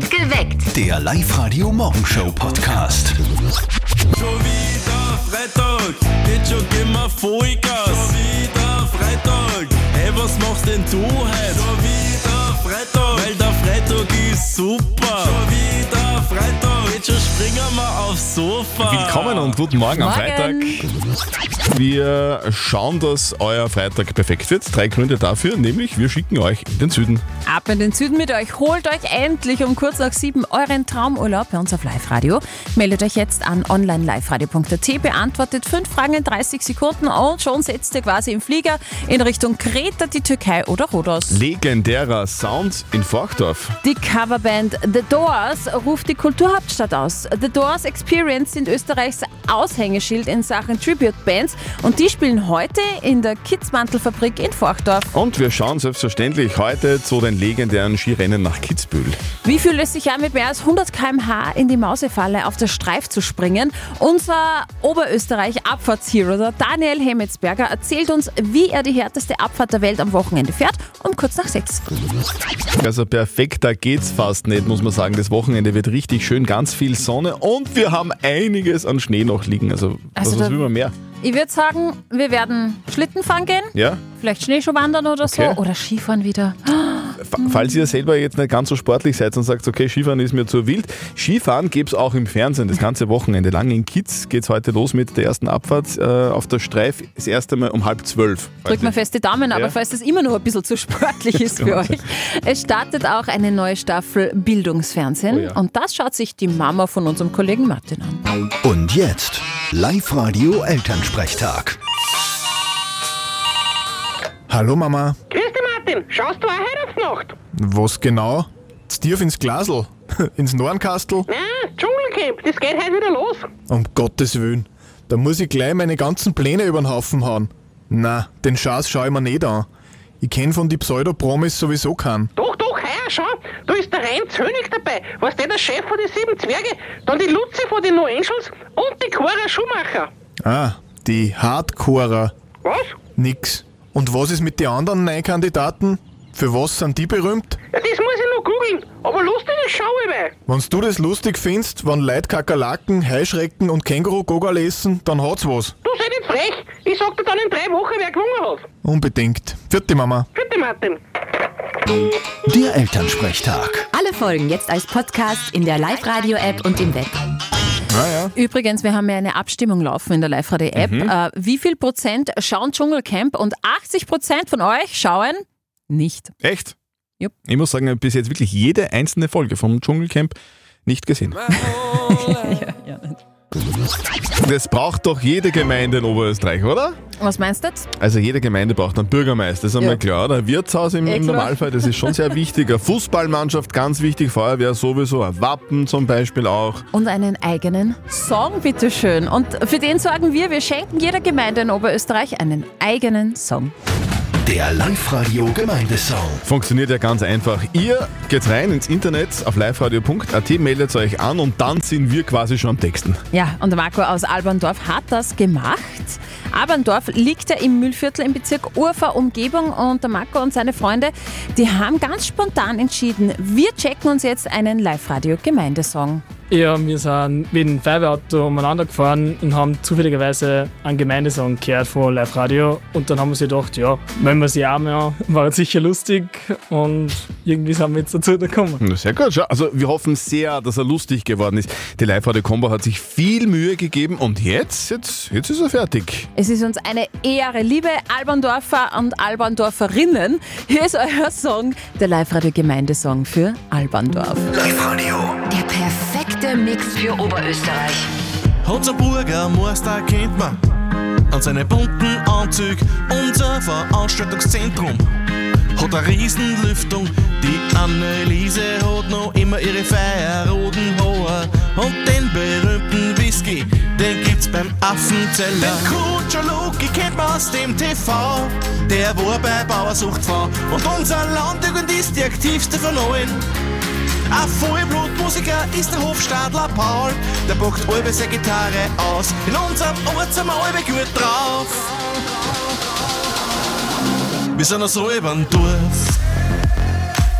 Geweckt. Der Live-Radio-Morgenshow-Podcast. Schon wieder Freitag, geht schon immer Vollgas. Schon wieder Freitag, hey, was machst denn du heute? Schon wieder Freitag, weil der Freitag ist super. Schon wieder Freitag, jetzt schon springen wir aufs Sofa. Willkommen und guten Morgen, am. Freitag. Wir schauen, dass euer Freitag perfekt wird. Drei Gründe dafür, nämlich wir schicken euch in den Süden. Ab in den Süden mit euch. Holt euch endlich um kurz nach sieben euren Traumurlaub bei uns auf Live-Radio. Meldet euch jetzt an online-liveradio.at, beantwortet fünf Fragen in 30 Sekunden und schon setzt ihr quasi im Flieger in Richtung Kreta, die Türkei oder Rhodos. Legendärer Sound in Forchdorf. Die Coverband The Doors ruft die Kulturhauptstadt aus. The Doors Experience sind Österreichs Aushängeschild in Sachen Tribute-Bands und die spielen heute in der Kitzmantelfabrik in Forchdorf. Und wir schauen selbstverständlich heute zu den legendären Skirennen nach Kitzbühel. Wie fühlt es sich an, mit mehr als 100 km/h in die Mausefalle auf der Streif zu springen? Unser Oberösterreich-Abfahrtshero, Daniel Hemmetsberger, erzählt uns, wie er die härteste Abfahrt der Welt am Wochenende fährt, um kurz nach sechs. Also perfekter geht's fast nicht, muss man sagen. Das Wochenende wird richtig schön, ganz viel Sonne und wir haben einiges an Schnee noch liegen. Also, Also was, will man mehr? Ich würde sagen, wir werden Schlitten fahren gehen, Ja? vielleicht Schneeschuh wandern oder Okay. so, oder Skifahren wieder. Fa- Falls ihr selber jetzt nicht ganz so sportlich seid und sagt, okay, Skifahren ist mir zu wild, Skifahren gibt's auch im Fernsehen das ganze Wochenende lang. In Kitz geht's heute los mit der ersten Abfahrt äh, auf der Streif, das erste Mal um halb zwölf. Drückt mal fest die Daumen, aber Ja. falls das immer noch ein bisschen zu sportlich ist für euch. Es startet auch eine neue Staffel Bildungsfernsehen Oh ja. und das schaut sich die Mama von unserem Kollegen Martin an. Und jetzt Live-Radio Elternsprechtag. Hallo Mama, Grüß Martin. Schaust du auch heute auf die Nacht? was genau? Stief ins Glasl? ins Nornkastel? Nein, Dschungelcamp, das geht heute wieder los. Um Gottes Willen, da muss ich gleich meine ganzen Pläne über den Haufen hauen. Na, den Schatz schau ich mir nicht an. Ich kenn von die Pseudo-Promis sowieso keinen. Doch, doch, heuer schon. Da ist der Rein Zönig dabei. Was der, der Chef von den Sieben Zwerge, dann die Luzi von den No Angels und die Cora Schumacher. Ah, die Hardcorer. Was? Nix. Und was ist mit den anderen neuen Kandidaten? Für was sind die berühmt? Ja, das muss ich noch googeln. Aber lustig ist schau ich mal. Wenn du das lustig findest, wenn Leute Kakerlaken, Heuschrecken und Känguru-Gogol essen, dann hat's was. Du sei nicht frech. Ich sag dir dann in drei Wochen, wer gewonnen hat. Unbedingt. Vierte Mama. Bitte, Martin. Der Elternsprechtag. Alle Folgen jetzt als Podcast in der Live-Radio-App und im Web. Naja. Übrigens, wir haben ja eine Abstimmung laufen in der Live-Radio-App. Äh, wie viel Prozent schauen Dschungelcamp und 80 Prozent von euch schauen nicht. Echt? Jupp. Ich muss sagen, ich habe bis jetzt wirklich jede einzelne Folge vom Dschungelcamp nicht gesehen. Das braucht doch jede Gemeinde in Oberösterreich, oder? Was meinst du jetzt? Also jede Gemeinde braucht einen Bürgermeister, das ist einmal Ja. klar. Oder? Ein Wirtshaus im, im. Normalfall, das ist schon sehr wichtig. Eine Fußballmannschaft, ganz wichtig. Feuerwehr sowieso, ein Wappen zum Beispiel auch. Und einen eigenen Song, bitteschön. Und für den sorgen wir, wir schenken jeder Gemeinde in Oberösterreich einen eigenen Song. Der Live-Radio Gemeindesong. Funktioniert ja ganz einfach. Ihr geht rein ins Internet auf liveradio.at, meldet euch an und dann sind wir quasi schon am Texten. Ja, und der Marco aus Alberndorf hat das gemacht. Alberndorf liegt ja im Mühlviertel im Bezirk Urfer Umgebung und der Marco und seine Freunde, die haben ganz spontan entschieden, wir checken uns jetzt einen Live-Radio-Gemeindesong. Ja, wir sind mit dem Feuerwehrauto umeinander gefahren und haben zufälligerweise einen Gemeindesong gehört von Live Radio. Und dann haben wir sich gedacht, ja, wenn wir sie auch mal, war sicher lustig. Und irgendwie sind wir jetzt dazu gekommen. Na, Sehr gut. schau. Also wir hoffen sehr, dass er lustig geworden ist. Die Live-Radio-Combo hat sich viel Mühe gegeben und jetzt, jetzt, jetzt ist er fertig. Es ist uns eine Ehre, liebe Alberndorfer und Alberndorferinnen. Hier ist euer Song, der Live-Radio-Gemeindesong für Alberndorf. Live-Radio. Der perfekte Mix für Oberösterreich. Unser Bürgermeister kennt man an seinen bunten Anzug, unser Veranstaltungszentrum. Hat eine Riesenlüftung, die Anneliese hat noch immer ihre feierroten Haare. Und den berühmten Whisky, den gibt's beim Affenzeller. Den Kutscher Loki kennt man aus dem TV, der war bei Bauersucht vor. Und unser Landjugend ist die aktivste von allen. Ein Vollblutmusiker ist der Hofstadler Paul, der packt alle seine Gitarre aus. In unserem Ort sind wir alle gut drauf. Wir sind aus Räubern Dorf,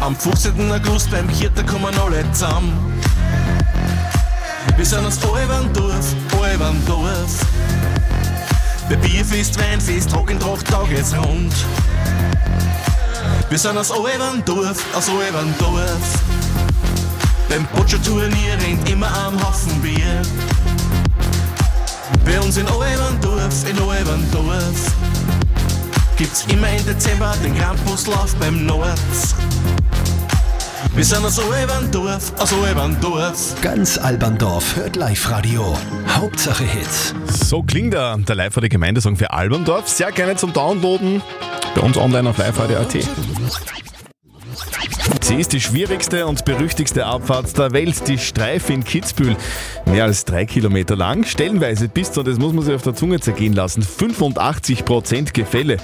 Am 15. August beim Kirta kommen alle zusammen. Wir sind aus Alberndorf, Alberndorf. Bei Bierfest, Weinfest, geht's rund. Wir sind aus Alberndorf, aus Alberndorf. Beim Boccia-Turnier rennt immer ein Haufen Bier. Bei uns in Alberndorf, in Alberndorf gibt's immer im Dezember den Krampuslauf beim Nord. Wir sind aus Alberndorf, aus Alberndorf. Ganz Alberndorf hört Live-Radio. Hauptsache Hits. So klingt der, der live radio Gemeindesong für Alberndorf. Sehr gerne zum Downloaden. Bei uns online auf liveradio.at. Sie ist die schwierigste und berüchtigste Abfahrt der Welt, die Streife in Kitzbühel. Mehr als drei Kilometer lang, stellenweise bis zu, das muss man sich auf der Zunge zergehen lassen, 85 Prozent Gefälle.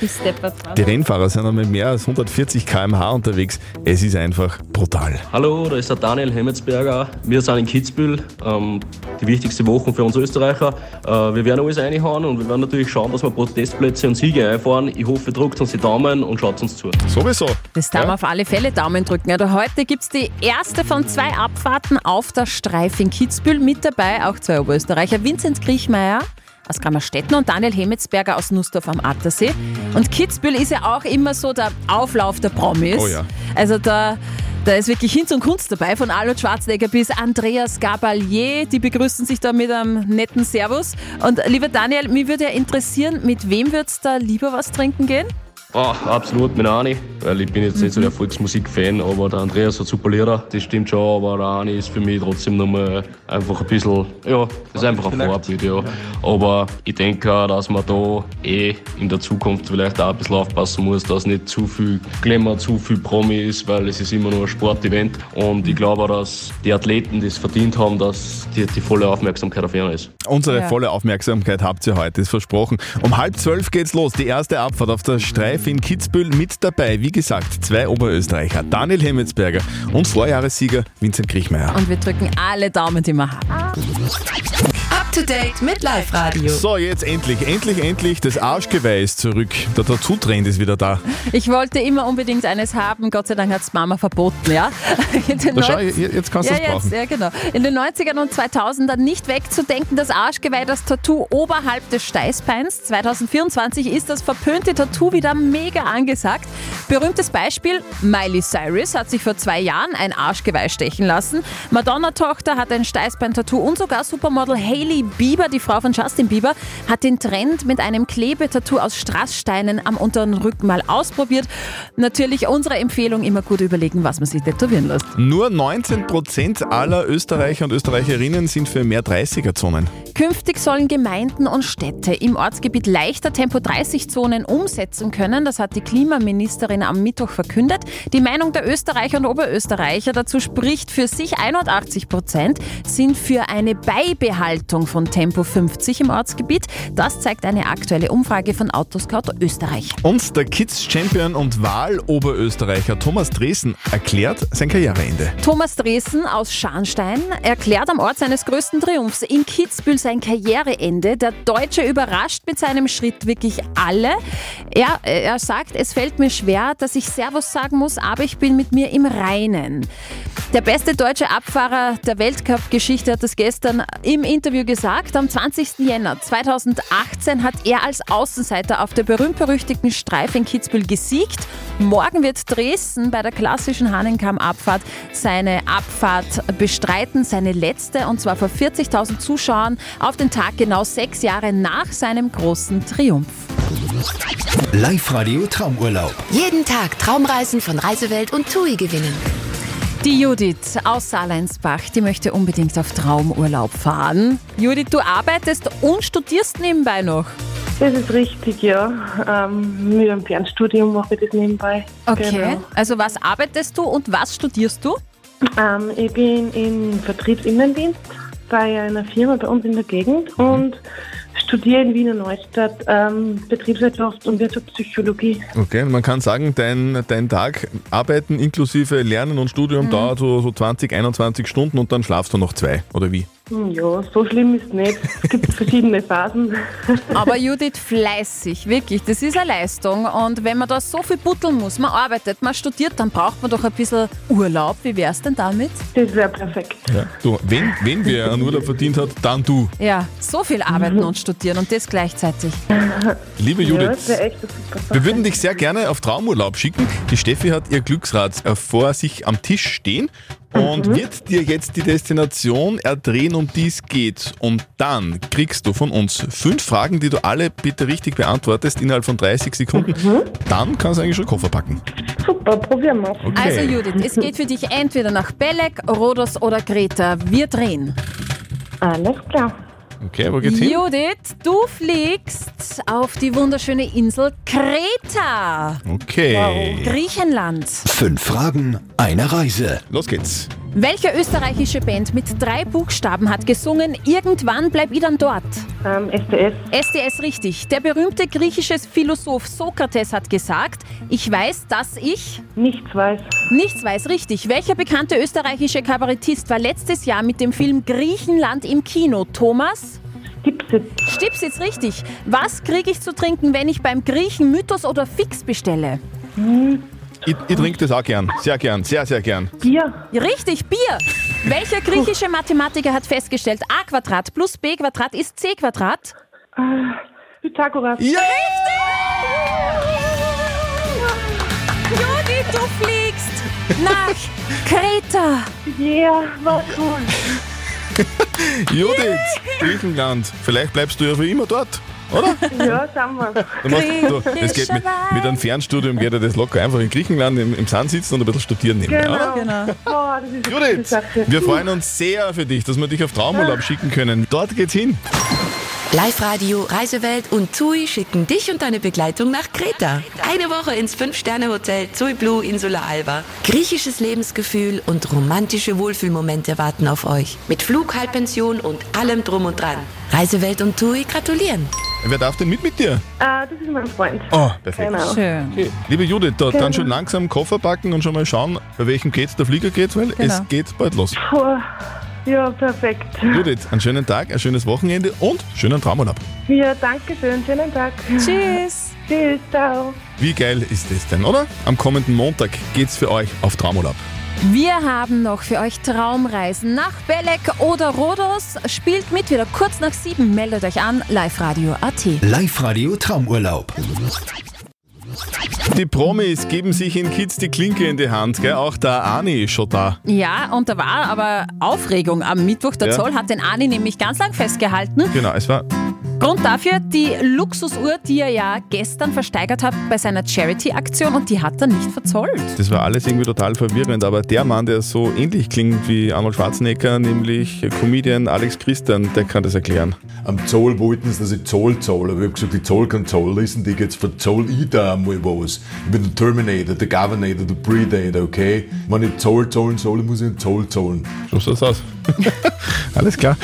Die Rennfahrer sind mit mehr als 140 km/h unterwegs. Es ist einfach brutal. Hallo, da ist der Daniel Hemmetsberger. Wir sind in Kitzbühel, ähm, die wichtigste Woche für uns Österreicher. Äh, wir werden alles reinhauen und wir werden natürlich schauen, dass wir Protestplätze und Siege einfahren. Ich hoffe, ihr drückt uns die Daumen und schaut uns zu. Sowieso. Das darf man auf alle Fälle Daumen drücken. Also heute gibt es die erste von zwei Abfahrten auf der Streif in Kitzbühel. Mit dabei auch zwei Oberösterreicher, Vinzenz Kriechmeier aus Grammerstetten und Daniel Hemetsberger aus Nussdorf am Attersee. Und Kitzbühel ist ja auch immer so der Auflauf der Promis. Oh ja. Also da, da ist wirklich Hinz und Kunst dabei, von Arnold Schwarzenegger bis Andreas Gabalier. Die begrüßen sich da mit einem netten Servus. Und lieber Daniel, mich würde ja interessieren, mit wem würdest du da lieber was trinken gehen? Oh, absolut mit Ani, weil ich bin jetzt nicht so der Volksmusik-Fan, aber der Andreas hat super Lieder, das stimmt schon, aber der Ani ist für mich trotzdem nochmal einfach ein bisschen, ja, das ist einfach ein Vorbild, ja. Aber ich denke auch, dass man da eh in der Zukunft vielleicht auch ein bisschen aufpassen muss, dass nicht zu viel Glamour, zu viel Promi ist, weil es ist immer nur ein Sportevent und ich glaube auch, dass die Athleten das verdient haben, dass die, die volle Aufmerksamkeit auf ihnen ist. Unsere Ja. volle Aufmerksamkeit habt ihr heute, ist versprochen. Um halb zwölf geht's los. Die erste Abfahrt auf der Streif in Kitzbühel mit dabei. Wie gesagt, zwei Oberösterreicher, Daniel Hemmetsberger und Vorjahressieger Vincent Kriechmeier. Und wir drücken alle Daumen, die wir haben. To date mit Live Radio. So, jetzt endlich, endlich, endlich, das Arschgeweih ist zurück. Der Tattoo-Trend ist wieder da. Ich wollte immer unbedingt eines haben, Gott sei Dank hat es Mama verboten, ja. In den Da schau, jetzt kannst du ja, es brauchen. jetzt, ja, genau. In den 90ern und 2000ern nicht wegzudenken, das Arschgeweih, das Tattoo oberhalb des Steißbeins. 2024 ist das verpönte Tattoo wieder mega angesagt. Berühmtes Beispiel, Miley Cyrus hat sich vor zwei Jahren ein Arschgeweih stechen lassen. Madonna-Tochter hat ein Steißbein-Tattoo und sogar Supermodel Hailey Bieber, die Frau von Justin Bieber, hat den Trend mit einem Klebetattoo aus Strasssteinen am unteren Rücken mal ausprobiert. Natürlich unsere Empfehlung, immer gut überlegen, was man sich tätowieren lässt. Nur 19% aller Österreicher und Österreicherinnen sind für mehr 30er-Zonen. Künftig sollen Gemeinden und Städte im Ortsgebiet leichter Tempo-30-Zonen umsetzen können. Das hat die Klimaministerin am Mittwoch verkündet. Die Meinung der Österreicher und Oberösterreicher dazu spricht für sich 81 Prozent sind für eine Beibehaltung von Tempo 50 im Ortsgebiet. Das zeigt eine aktuelle Umfrage von Autoscout Österreich. Und der Kids-Champion und Wahl-Oberösterreicher Thomas Dresen erklärt sein Karriereende. Thomas Dresen aus Scharnstein erklärt am Ort seines größten Triumphs in Kitzbühel sein Karriereende. Der Deutsche überrascht mit seinem Schritt wirklich alle. Er, er sagt, es fällt mir schwer, dass ich Servus sagen muss, aber ich bin mit mir im Reinen. Der beste deutsche Abfahrer der Weltcup-Geschichte hat das gestern im Interview gesagt. Am 20. Jänner 2018 hat er als Außenseiter auf der berühmt-berüchtigten Streife in Kitzbühel gesiegt. Morgen wird Dresden bei der klassischen Hahnenkamm-Abfahrt seine Abfahrt bestreiten, seine letzte, und zwar vor 40.000 Zuschauern auf den Tag genau sechs Jahre nach seinem großen Triumph. Live-Radio Traumurlaub. Jeden Tag Traumreisen von Reisewelt und TUI gewinnen. Die Judith aus Saarleinsbach, die möchte unbedingt auf Traumurlaub fahren. Judith, du arbeitest und studierst nebenbei noch. Das ist richtig, ja. Ähm, mit einem Fernstudium mache ich das nebenbei. Okay. Genau. Also was arbeitest du und was studierst du? Ähm, ich bin im Vertriebsinnendienst bei einer Firma bei uns in der Gegend und studiere in Wiener Neustadt ähm, Betriebswirtschaft und Wirtschaftspsychologie. Okay, man kann sagen, dein, dein Tag arbeiten inklusive Lernen und Studium dauert so, so 20, 21 Stunden und dann schlafst du noch zwei, oder wie? Hm, Ja, so schlimm ist nicht. Es gibt verschiedene Phasen. Aber Judith, fleißig, wirklich, das ist eine Leistung. Und wenn man da so viel butteln muss, man arbeitet, man studiert, dann braucht man doch ein bisschen Urlaub. Wie wär's denn damit? Das wäre perfekt. Ja. Du, wenn, wenn wer einen Urlaub verdient hat, dann du. Ja, so viel arbeiten und studieren und das gleichzeitig. Liebe Ja, Judith, wäre Sache. wir würden dich sehr gerne auf Traumurlaub schicken. Die Steffi hat ihr Glücksrad äh, vor sich am Tisch stehen und wird dir jetzt die Destination erdrehen, um die es geht. Und dann kriegst du von uns fünf Fragen, die du alle bitte richtig beantwortest innerhalb von 30 Sekunden. Dann kannst du eigentlich schon Koffer packen. Super, probieren wir Okay. Also Judith, es geht für dich entweder nach Belek, Rhodos oder Kreta. Wir drehen. Alles klar. Okay, wo geht's hin? Judith, du fliegst auf die wunderschöne Insel Kreta, Okay. Griechenland. Fünf Fragen, eine Reise. Los geht's. Welche österreichische Band mit drei Buchstaben hat gesungen Irgendwann bleib ich dann dort? Ähm, SDS. SDS richtig. Der berühmte griechische Philosoph Sokrates hat gesagt, ich weiß, dass ich Nichts weiß. nichts weiß richtig. Welcher bekannte österreichische Kabarettist war letztes Jahr mit dem Film Griechenland im Kino? Thomas? Dipsit. Stipsitz richtig. Was kriege ich zu trinken, wenn ich beim Griechen Mythos oder Fix bestelle? Ich, ich trinke das auch gern. Sehr gern. Sehr, sehr gern. Bier. Richtig, Bier. Welcher griechische Mathematiker hat festgestellt, a Quadrat plus b Quadrat ist c Quadrat? Äh, Pythagoras. Ja! Judith, du fliegst nach Kreta. Yeah, war cool. Judith, Griechenland. Vielleicht bleibst du ja für immer dort, oder? Ja, schauen wir. Du machst, du, das geht mit, mit einem Fernstudium geht ja das locker. Einfach in Griechenland im, im Sand sitzen und ein bisschen studieren nehmen. Genau. Genau. Boah, das ist eine Judith, wir freuen uns sehr für dich, dass wir dich auf Traumurlaub schicken können. Dort geht's hin. Live-Radio, Reisewelt und TUI schicken dich und deine Begleitung nach Kreta. Eine Woche ins Fünf-Sterne-Hotel TUI Blue Insula Alba. Griechisches Lebensgefühl und romantische Wohlfühlmomente warten auf euch. Mit Flug, Halbpension und allem drum und dran. Reisewelt und TUI gratulieren. Wer darf denn mit mit dir? Ah, das ist mein Freund. Oh, perfekt. Genau. Schön. Okay. Liebe Judith, da, dann schon langsam Koffer packen und schon mal schauen, bei welchem geht's der Flieger geht, weil es geht bald los. Puh. Ja, perfekt. Judith, einen schönen Tag, ein schönes Wochenende und schönen Traumurlaub. Ja, danke schön. Schönen Tag. Tschüss. Tschüss, ciao. Wie geil ist das denn, oder? Am kommenden Montag geht's für euch auf Traumurlaub. Wir haben noch für euch Traumreisen nach Belek oder Rhodos. Spielt mit wieder kurz nach sieben. Meldet euch an, Live Radio AT. Live-Radio Traumurlaub. Die Promis geben sich in Kids die Klinke in die Hand, gell? Auch der Ani ist schon da. Ja, und da war aber Aufregung am Mittwoch. Der Ja. Zoll hat den Ani nämlich ganz lang festgehalten. Genau, es war Grund dafür die Luxusuhr, die er ja gestern versteigert hat bei seiner Charity-Aktion und die hat er nicht verzollt. Das war alles irgendwie total verwirrend, aber der Mann, der so ähnlich klingt wie Arnold Schwarzenegger, nämlich Comedian Alex Christian, der kann das erklären. Am Zoll wollten sie, dass ich Zoll zahle, aber ich habe gesagt, ich zahle keinen Zoll, listen die jetzt verzoll ich da einmal was. Ich bin der Terminator, der Governator, der Predator, okay? Wenn ich Zoll zahlen soll, muss ich einen Zoll zahlen. So sieht's aus. Alles klar.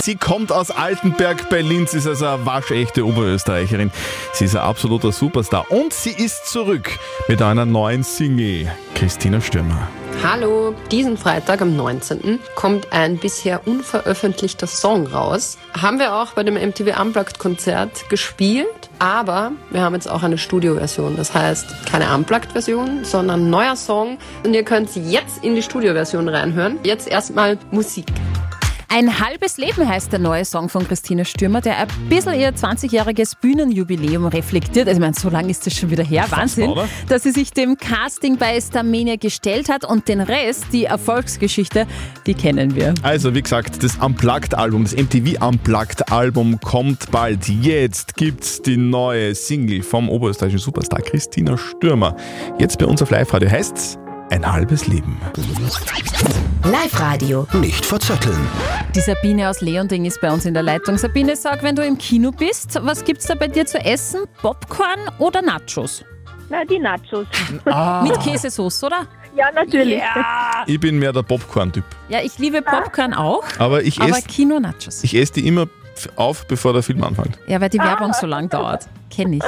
Sie kommt aus Altenberg bei Linz, ist also eine waschechte Oberösterreicherin. Sie ist ein absoluter Superstar und sie ist zurück mit einer neuen Single. Christina Stürmer. Hallo, diesen Freitag am 19. kommt ein bisher unveröffentlichter Song raus. Haben wir auch bei dem MTV Unplugged Konzert gespielt, aber wir haben jetzt auch eine Studioversion. Das heißt, keine Unplugged-Version, sondern neuer Song. Und ihr könnt jetzt in die Studioversion reinhören. Jetzt erstmal Musik. Ein halbes Leben heißt der neue Song von Christine Stürmer, der ein bisschen ihr 20-jähriges Bühnenjubiläum reflektiert. Also, ich meine, so lange ist das schon wieder her. Wahnsinn, dass sie sich dem Casting bei Starmania gestellt hat und den Rest, die Erfolgsgeschichte, die kennen wir. Also, wie gesagt, das Unplugged-Album, das MTV Unplugged-Album kommt bald. Jetzt gibt's die neue Single vom oberösterreichischen Superstar Christina Stürmer. Jetzt bei uns auf Live-Radio heißt's Ein halbes Leben. Live-Radio. Nicht verzetteln. Die Sabine aus Leonding ist bei uns in der Leitung. Sabine, sag, wenn du im Kino bist, was gibt's da bei dir zu essen? Popcorn oder Nachos? Na, die Nachos. Mit Käsesauce, oder? Ja, natürlich. Ja, Ich bin mehr der Popcorn-Typ. ja ich liebe Popcorn auch, Aber ich aber esse Kino-Nachos. ich ess die immer auf, bevor der Film anfängt. Ja, weil die Werbung so lang dauert. Kenne ich.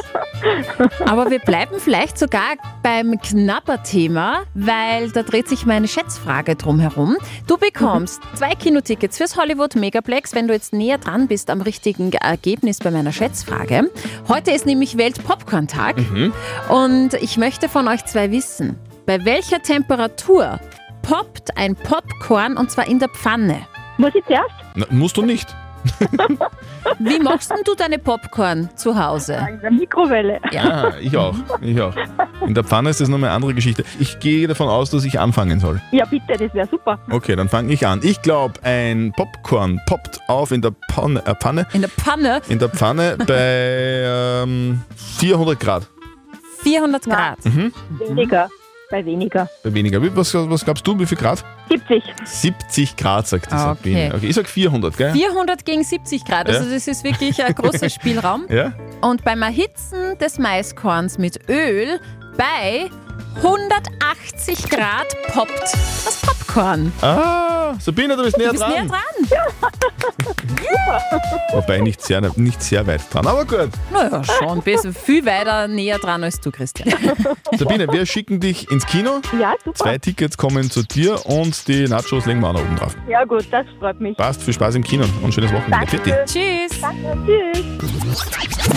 Aber wir bleiben vielleicht sogar beim Knapper-Thema, weil da dreht sich meine Schätzfrage drum herum. Du bekommst zwei Kinotickets fürs Hollywood Megaplex, wenn du jetzt näher dran bist am richtigen Ergebnis bei meiner Schätzfrage. Heute ist nämlich Welt-Popcorn-Tag und ich möchte von euch zwei wissen, bei welcher Temperatur poppt ein Popcorn und zwar in der Pfanne? Muss ich zuerst? Na, musst du nicht. Wie machst denn du deine Popcorn zu Hause? In der Mikrowelle. Ja, ich auch. Ich auch. In der Pfanne ist das nochmal eine andere Geschichte. Ich gehe davon aus, dass ich anfangen soll. Ja, bitte, das wäre super. Okay, dann fange ich an. Ich glaube, ein Popcorn poppt auf in der Pfanne, äh, Pfanne, In der Pfanne in der Pfanne bei ähm, 400 Grad. 400 Grad. Mhm. Weniger. Bei weniger. Bei weniger. Was, was glaubst du, wie viel Grad? 70. 70 Grad, sagt die Ah, Sabine. okay. Okay, ich sag 400, gell? 400 gegen 70 Grad, also Ja. das ist wirklich ein großer Spielraum. Ja? Und beim Erhitzen des Maiskorns mit Öl bei 180 Grad poppt das Popcorn. Ah, Sabine, du bist näher Du bist dran. näher dran. Wobei nicht sehr, nicht sehr weit dran, aber gut. Naja, schon besser, viel weiter näher dran als du, Christian. Sabine, wir schicken dich ins Kino. Ja, super. Zwei Tickets kommen zu dir und die Nachos legen wir auch noch oben drauf. Ja, gut, das freut mich. Passt, viel Spaß im Kino und schönes Wochenende. Für dich. Tschüss. Danke, tschüss.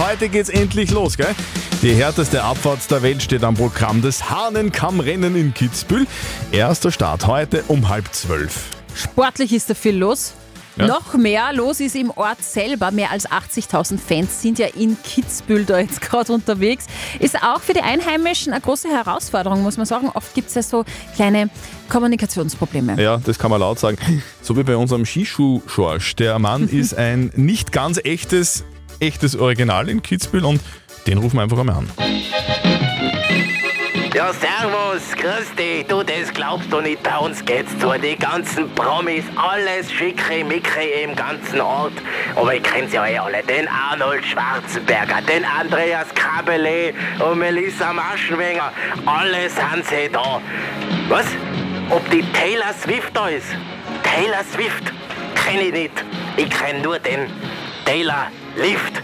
Heute geht's endlich los, gell? Die härteste Abfahrt der Welt steht am Programm des Hahnenkammrennen in Kitzbühel. Erster Start heute um halb zwölf. Sportlich ist da viel los. Ja. Noch mehr los ist im Ort selber. Mehr als 80.000 Fans sind ja in Kitzbühel da jetzt gerade unterwegs. Ist auch für die Einheimischen eine große Herausforderung, muss man sagen. Oft gibt es ja so kleine Kommunikationsprobleme. Ja, das kann man laut sagen. So wie bei unserem Skischuh-Schorsch. Der Mann ist ein nicht ganz echtes, echtes Original in Kitzbühel und den rufen wir einfach einmal an. Ja, servus, dich. Du, das glaubst du nicht, bei uns geht's zu. Die ganzen Promis, alles schicke Micke im ganzen Ort. Aber ich kenn's ja eh alle. Den Arnold Schwarzenberger, den Andreas Krabelet und Melissa Maschenwenger. Alle sind sie da. Was? Ob die Taylor Swift da ist? Taylor Swift? Kenn ich nicht. Ich kenn nur den Taylor Lift.